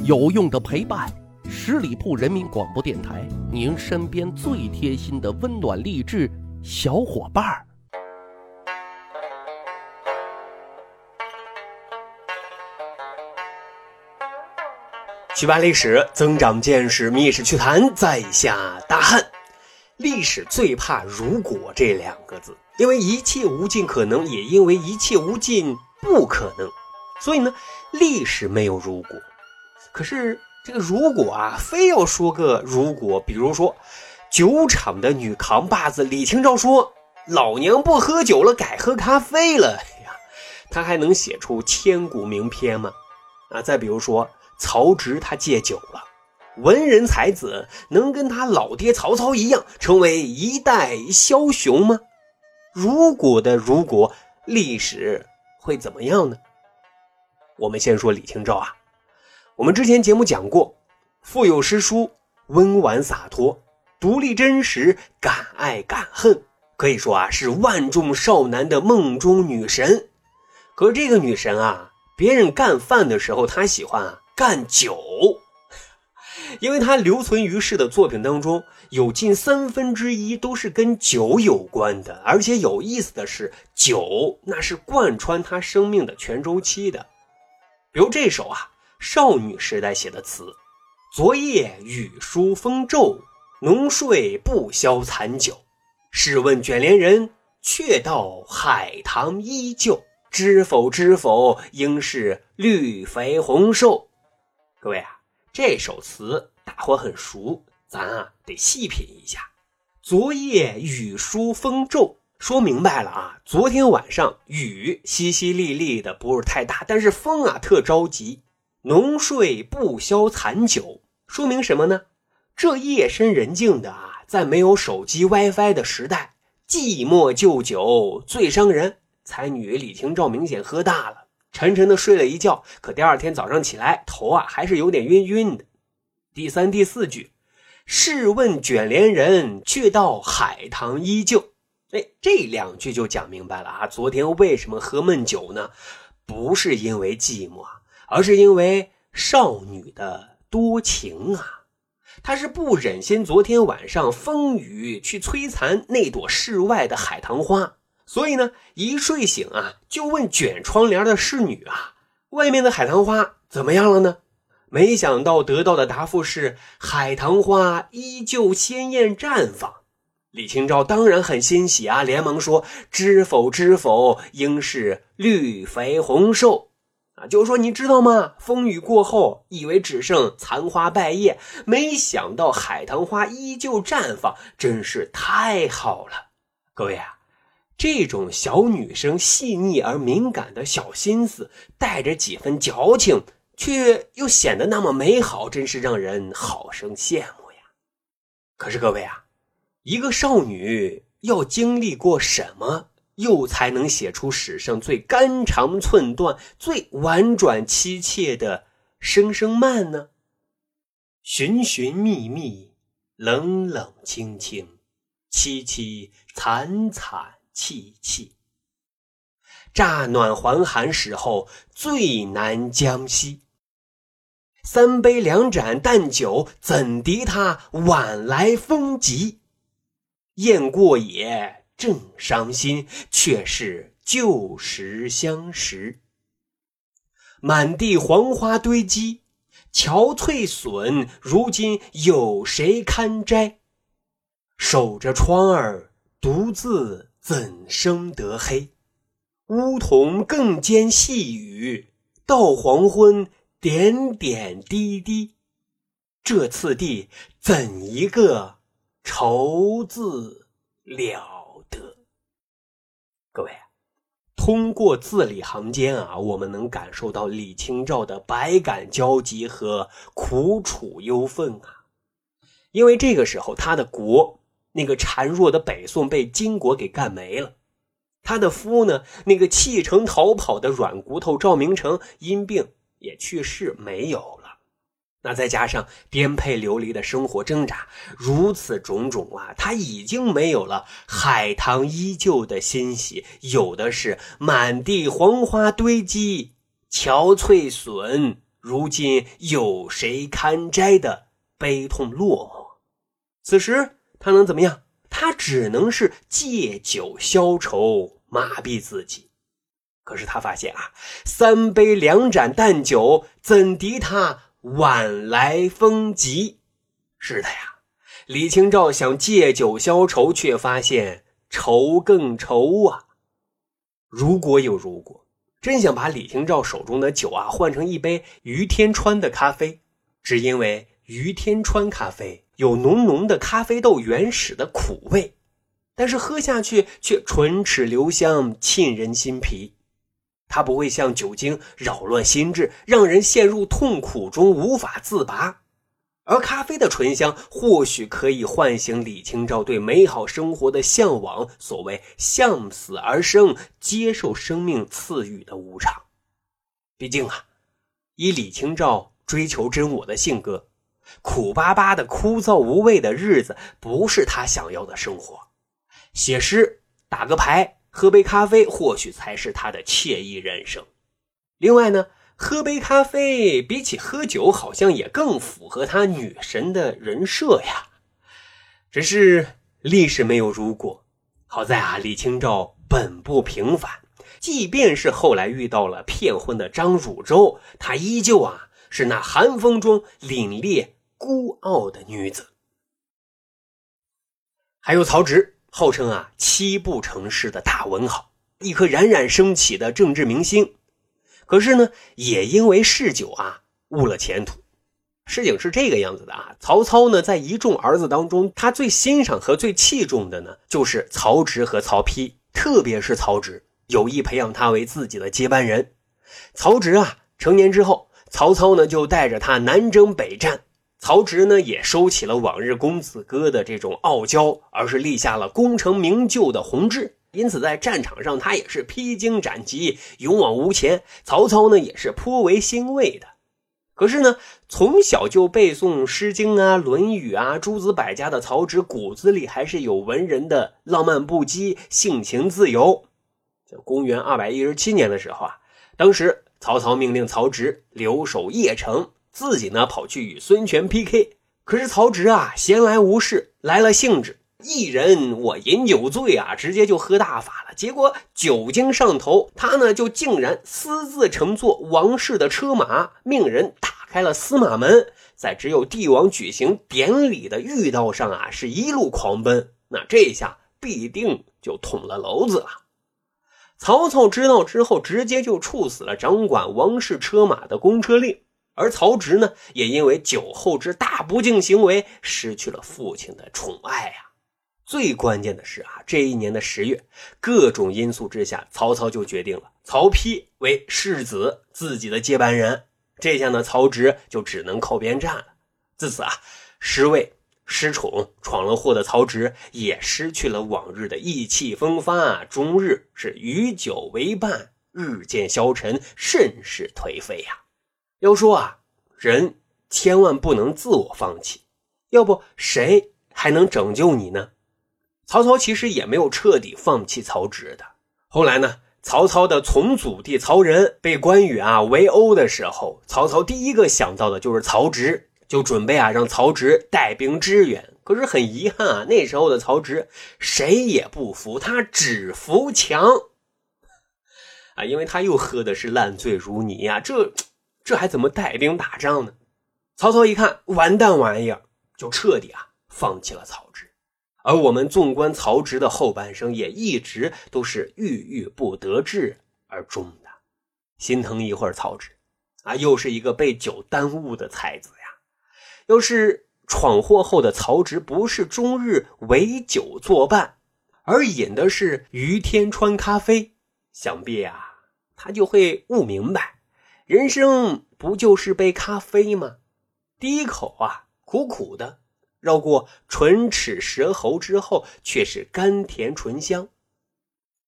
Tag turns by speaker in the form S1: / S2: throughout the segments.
S1: 有用的陪伴，十里铺人民广播电台，您身边最贴心的温暖励志小伙伴儿。
S2: 去扒历史，增长见识，密室趣谈，在下大汉。历史最怕“如果”这两个字，因为一切无尽可能，也因为一切无尽不可能。所以呢，历史没有如果。可是这个如果啊，非要说个如果，比如说，酒厂的女扛把子李清照说：“老娘不喝酒了，改喝咖啡了。”呀，他还能写出千古名篇吗？啊，再比如说曹植，他戒酒了，文人才子能跟他老爹曹操一样，成为一代枭雄吗？如果的如果，历史会怎么样呢？我们先说李清照啊。我们之前节目讲过，腹有诗书，温婉洒脱，独立真实，敢爱敢恨，可以说啊是万众少男的梦中女神。可这个女神啊，别人干饭的时候，她喜欢啊干酒，因为她留存于世的作品当中，有近三分之一都是跟酒有关的。而且有意思的是，酒那是贯穿她生命的全周期的。比如这首啊。少女时代写的词：“昨夜雨疏风骤，浓睡不消残酒。试问卷帘人，却道海棠依旧。知否知否，应是绿肥红瘦。”各位啊，这首词大伙很熟，咱啊得细品一下。昨夜雨疏风骤，说明白了啊，昨天晚上雨淅淅沥沥的，不是太大，但是风啊特着急。浓睡不消残酒，说明什么呢？这夜深人静的啊，在没有手机 WiFi 的时代，寂寞就酒最伤人。才女李清照明显喝大了，沉沉的睡了一觉，可第二天早上起来，头啊还是有点晕晕的。第三、第四句，试问卷帘人，却道海棠依旧。哎，这两句就讲明白了啊，昨天为什么喝闷酒呢？不是因为寂寞啊。而是因为少女的多情啊，她是不忍心昨天晚上风雨去摧残那朵室外的海棠花，所以呢，一睡醒啊，就问卷窗帘的侍女啊，外面的海棠花怎么样了呢？没想到得到的答复是海棠花依旧鲜艳绽放。李清照当然很欣喜啊，连忙说：“知否知否，应是绿肥红瘦。”就是说，你知道吗？风雨过后，以为只剩残花败叶，没想到海棠花依旧绽放，真是太好了。各位啊，这种小女生细腻而敏感的小心思，带着几分矫情，却又显得那么美好，真是让人好生羡慕呀。可是各位啊，一个少女要经历过什么？又才能写出史上最肝肠寸断、最婉转凄切的《声声慢》呢？寻寻觅觅，冷冷清清，凄凄惨惨戚戚。乍暖还寒时候，最难将息。三杯两盏淡酒，怎敌他晚来风急？雁过也。正伤心，却是旧时相识。满地黄花堆积，憔悴损，如今有谁堪摘？守着窗儿，独自怎生得黑？梧桐更兼细雨，到黄昏，点点滴滴。这次第，怎一个愁字了？各位，通过字里行间啊，我们能感受到李清照的百感交集和苦楚忧愤啊。因为这个时候，他的国那个孱弱的北宋被金国给干没了，他的夫呢，那个弃城逃跑的软骨头赵明诚因病也去世没有。那再加上颠沛流离的生活挣扎，如此种种啊，他已经没有了海棠依旧的欣喜，有的是满地黄花堆积，憔悴损，如今有谁堪摘的悲痛落寞。此时他能怎么样？他只能是借酒消愁，麻痹自己。可是他发现啊，三杯两盏淡酒，怎敌他晚来风急？是的呀，李清照想借酒消愁，却发现愁更愁啊。如果有如果，真想把李清照手中的酒啊换成一杯于天川的咖啡，只因为于天川咖啡有浓浓的咖啡豆原始的苦味，但是喝下去却唇齿留香，沁人心脾。它不会像酒精扰乱心智，让人陷入痛苦中无法自拔，而咖啡的醇香或许可以唤醒李清照对美好生活的向往。所谓向死而生，接受生命赐予的无常。毕竟啊，以李清照追求真我的性格，苦巴巴的、枯燥无味的日子不是他想要的生活。写诗，打个牌。喝杯咖啡，或许才是他的惬意人生。另外呢，喝杯咖啡比起喝酒，好像也更符合他女神的人设呀。只是历史没有如果，好在啊，李清照本不平凡，即便是后来遇到了骗婚的张汝舟，她依旧啊是那寒风中凛冽孤傲的女子。还有曹植。号称啊七步成诗的大文豪，一颗冉冉升起的政治明星，可是呢，也因为嗜酒啊误了前途。事情是这个样子的啊，曹操呢在一众儿子当中，他最欣赏和最器重的呢就是曹植和曹丕，特别是曹植，有意培养他为自己的接班人。曹植啊成年之后，曹操呢就带着他南征北战。曹植呢，也收起了往日公子哥的这种傲娇，而是立下了功成名就的宏志。因此，在战场上，他也是披荆斩棘，勇往无前。曹操呢，也是颇为欣慰的。可是呢，从小就背诵《诗经》啊、《论语》啊、诸子百家的曹植，骨子里还是有文人的浪漫不羁、性情自由。公元二百一十七年的时候啊，当时曹操命令曹植留守邺城。自己呢跑去与孙权 PK，可是曹植啊闲来无事，来了兴致，一人我饮酒醉啊，直接就喝大发了。结果酒精上头，他呢就竟然私自乘坐王室的车马，命人打开了司马门，在只有帝王举行典礼的御道上啊，是一路狂奔。那这下必定就捅了娄子了。曹操知道之后，直接就处死了掌管王室车马的公车令。而曹植呢，也因为酒后之大不敬行为，失去了父亲的宠爱啊。最关键的是啊，这一年的十月，各种因素之下，曹操就决定了曹丕为世子，自己的接班人。这下呢，曹植就只能靠边站了。自此啊，失位失宠、闯了祸的曹植，也失去了往日的意气风发，终日是与酒为伴，日渐消沉，甚是颓废呀。要说啊，人千万不能自我放弃，要不谁还能拯救你呢？曹操其实也没有彻底放弃曹植的。后来呢，曹操的从祖弟曹仁被关羽啊围殴的时候，曹操第一个想到的就是曹植，就准备啊让曹植带兵支援。可是很遗憾啊，那时候的曹植谁也不服，他只服强 啊，因为他又喝的是烂醉如泥呀，这。这还怎么带兵打仗呢？曹操一看完蛋玩意儿，就彻底啊放弃了曹植。而我们纵观曹植的后半生，也一直都是郁郁不得志而终的。心疼一会儿曹植啊，又是一个被酒耽误的才子呀。要是闯祸后的曹植不是终日围酒作伴，而饮的是于天川咖啡，想必啊他就会悟明白。人生不就是杯咖啡吗？第一口啊，苦苦的，绕过唇齿舌喉之后，却是甘甜醇香。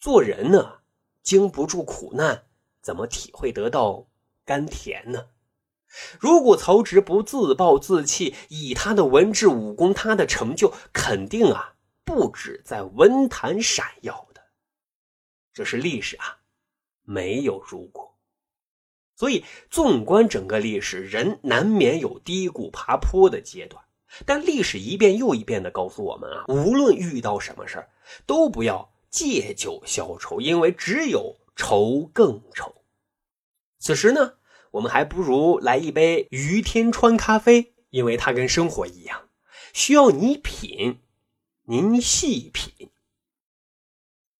S2: 做人呢，经不住苦难，怎么体会得到甘甜呢？如果曹植不自暴自弃，以他的文治武功，他的成就肯定啊，不止在文坛闪耀的。这是历史啊，没有如果。所以，纵观整个历史，人难免有低谷爬坡的阶段。但历史一遍又一遍地告诉我们啊，无论遇到什么事儿，都不要借酒消愁，因为只有愁更愁。此时呢，我们还不如来一杯于天川咖啡，因为它跟生活一样，需要你品，您细品。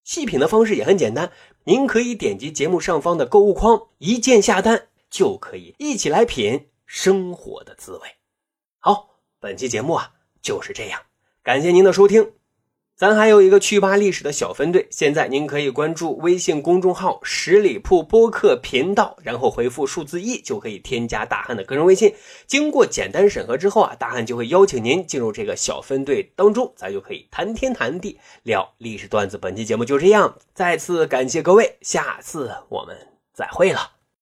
S2: 细品的方式也很简单，您可以点击节目上方的购物框，一键下单，就可以一起来品生活的滋味。好。本期节目啊就是这样，感谢您的收听。咱还有一个趣吧历史的小分队，现在您可以关注微信公众号“十里铺播客频道”，然后回复数字一就可以添加大汉的个人微信。经过简单审核之后啊，大汉就会邀请您进入这个小分队当中，咱就可以谈天谈地聊历史段子。本期节目就这样，再次感谢各位，下次我们再会了。